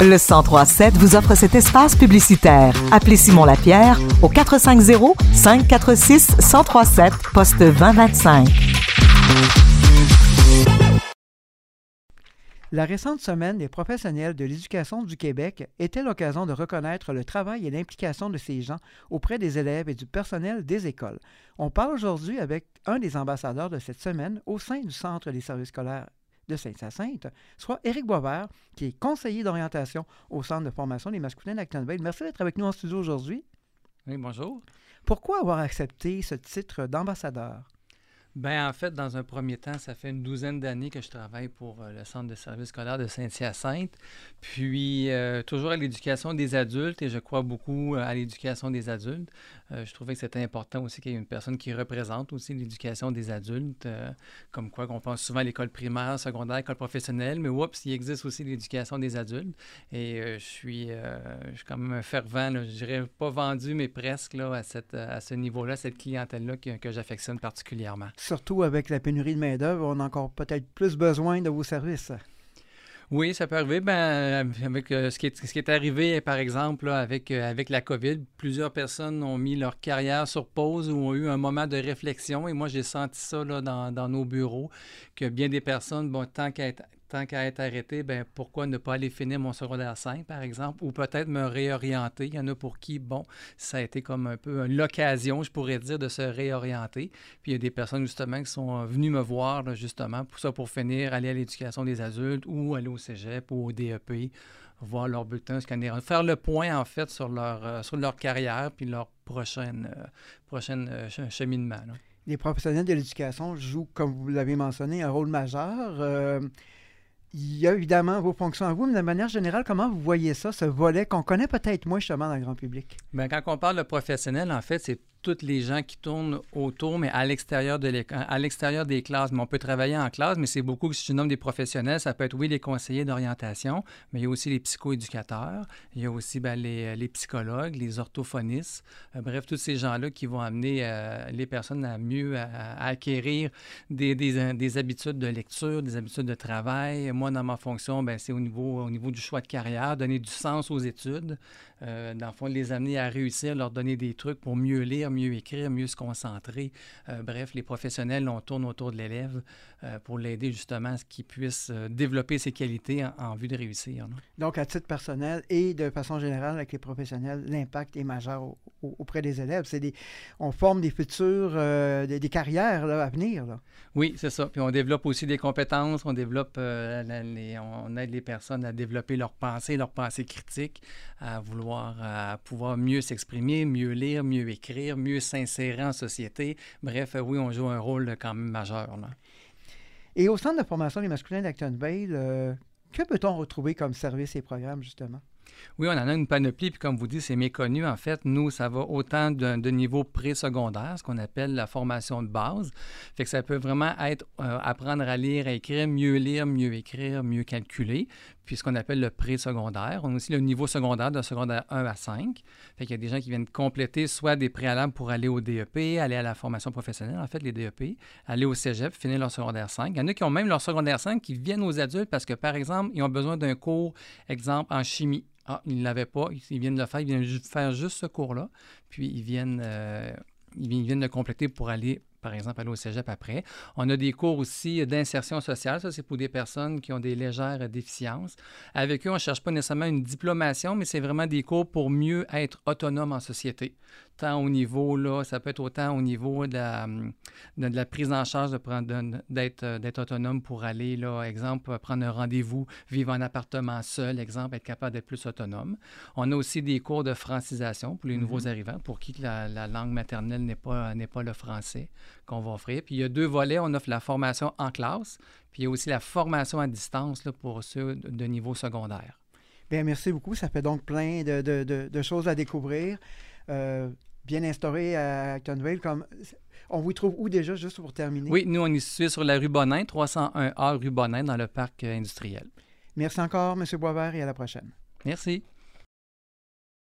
Le 1037 vous offre cet espace publicitaire. Appelez Simon Lapierre au 450 546 1037 poste 2025. La récente semaine des professionnels de l'éducation du Québec était l'occasion de reconnaître le travail et l'implication de ces gens auprès des élèves et du personnel des écoles. On parle aujourd'hui avec un des ambassadeurs de cette semaine au sein du Centre des services scolaires de Sainte-Hyacinthe, soit Éric Boisvert, qui est conseiller d'orientation au Centre de formation des masculins d'Actonville. Merci d'être avec nous en studio aujourd'hui. Oui, bonjour. Pourquoi avoir accepté ce titre d'ambassadeur? Ben en fait, dans un premier temps, ça fait une douzaine d'années que je travaille pour euh, le Centre de services scolaires de Saint-Hyacinthe. Puis, euh, toujours à l'éducation des adultes, et je crois beaucoup à l'éducation des adultes. Euh, je trouvais que c'était important aussi qu'il y ait une personne qui représente aussi l'éducation des adultes, comme quoi qu'on pense souvent à l'école primaire, secondaire, école professionnelle, mais oups, il existe aussi l'éducation des adultes. Et je, suis, je suis quand même un fervent, je dirais pas vendu, mais presque là, à, cette, à ce niveau-là, cette clientèle-là que, que j'affectionne particulièrement surtout avec la pénurie de main-d'œuvre, on a encore peut-être plus besoin de vos services. Oui, ça peut arriver. Ben, avec euh, ce, qui est, ce qui est arrivé, par exemple, avec, euh, avec la COVID, plusieurs personnes ont mis leur carrière sur pause ou ont eu un moment de réflexion. Et moi, j'ai senti ça là, dans, nos bureaux, que bien des personnes, bon, tant qu'à tant qu'à être arrêté, ben pourquoi ne pas aller finir mon secondaire 5, par exemple, ou peut-être me réorienter? Il y en a pour qui, bon, ça a été comme un peu l'occasion, je pourrais dire, de se réorienter. Puis il y a des personnes, justement, qui sont euh, venues me voir, justement, pour ça, pour finir, aller à l'éducation des adultes ou aller au cégep ou au DEP, voir leur bulletin, scanner, faire le point, en fait, sur leur, euh, sur leur carrière puis leur prochaine, euh, prochaine cheminement. Les professionnels de l'éducation jouent, comme vous l'avez mentionné, un rôle majeur. Il y a évidemment vos fonctions à vous, mais de manière générale, comment vous voyez ça, ce volet qu'on connaît peut-être moins justement dans le grand public? Bien, quand on parle de professionnel, en fait, c'est tous les gens qui tournent autour, mais à l'extérieur de à l'extérieur des classes. Mais on peut travailler en classe, mais c'est beaucoup, si je nomme des professionnels, ça peut être, oui, les conseillers d'orientation, mais il y a aussi les psychoéducateurs, il y a aussi ben, les, les, psychologues, les orthophonistes, euh, bref, tous ces gens-là qui vont amener euh, les personnes à mieux acquérir des, des, des, habitudes de lecture, des habitudes de travail. Moi, dans ma fonction, ben, c'est au niveau du choix de carrière, donner du sens aux études, euh, dans le fond, les amener à réussir, leur donner des trucs pour mieux lire, mieux écrire, mieux se concentrer. Euh, bref, les professionnels, on tourne autour de l'élève euh, pour l'aider justement à ce qu'il puisse développer ses qualités en, vue de réussir. Donc, à titre personnel et de façon générale avec les professionnels, l'impact est majeur auprès des élèves. C'est des, on forme des futurs, des, carrières à venir. Oui, c'est ça. Puis on développe aussi des compétences, on développe, on aide les personnes à développer leur pensée, leur pensée critique, à vouloir à pouvoir mieux s'exprimer, mieux lire, mieux écrire, mieux s'insérer en société. Bref, oui, on joue un rôle quand même majeur. Et au Centre de formation des masculins d'Actonville, euh, que peut-on retrouver comme service et programme, justement? Oui, on en a une panoplie, puis comme vous dites, c'est méconnu. En fait, nous, ça va autant de, niveau pré-secondaire, ce qu'on appelle la formation de base. Fait que ça peut vraiment être euh, apprendre à lire, à écrire, mieux lire, mieux écrire, mieux calculer puis ce qu'on appelle le pré-secondaire. On a aussi le niveau secondaire de secondaire 1 à 5. Fait qu'il y a des gens qui viennent compléter soit des préalables pour aller au DEP, aller à la formation professionnelle, en fait, les DEP, aller au cégep, finir leur secondaire 5. Il y en a qui ont même leur secondaire 5 qui viennent aux adultes parce que, par exemple, ils ont besoin d'un cours, exemple, en chimie. Ah, ils ne l'avaient pas, ils viennent le faire, ils viennent faire juste ce cours-là, puis ils viennent, euh, ils viennent le compléter pour aller par exemple, aller au cégep après. On a des cours aussi d'insertion sociale. Ça, c'est pour des personnes qui ont des légères déficiences. Avec eux, on ne cherche pas nécessairement une diplomation, mais c'est vraiment des cours pour mieux être autonome en société tant au niveau, là, ça peut être autant au niveau de la, de, la prise en charge d'être d'être autonome pour aller, là, exemple, prendre un rendez-vous, vivre en appartement seul, exemple, être capable d'être plus autonome. On a aussi des cours de francisation pour les nouveaux mm-hmm. arrivants, pour qui la, la langue maternelle n'est pas, pas le français qu'on va offrir. Puis il y a deux volets. On offre la formation en classe, puis il y a aussi la formation à distance là, pour ceux de niveau secondaire. Bien, merci beaucoup. Ça fait donc plein de, de, de choses à découvrir. Euh, bien instauré à Actonville. Comme, on vous trouve où déjà, juste pour terminer? Oui, nous, on est situé sur la rue Bonin, 301A rue Bonin, dans le parc industriel. Merci encore, M. Boisvert, et à la prochaine. Merci.